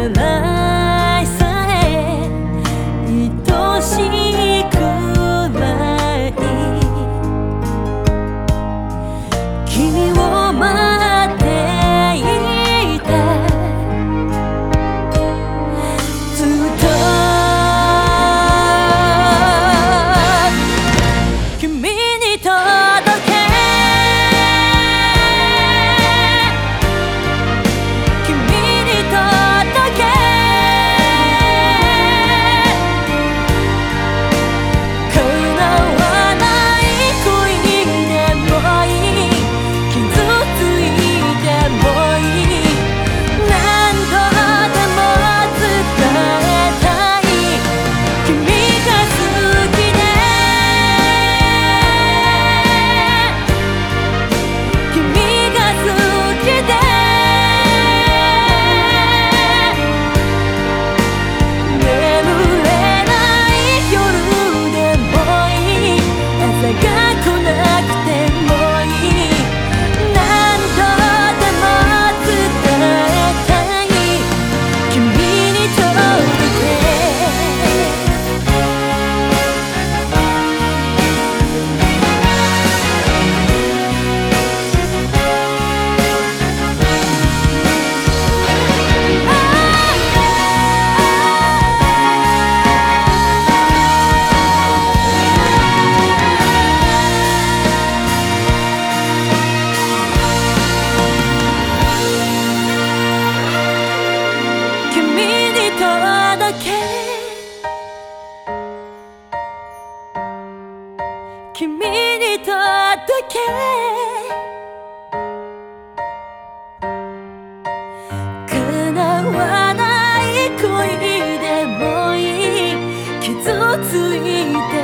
めらい 傷ついて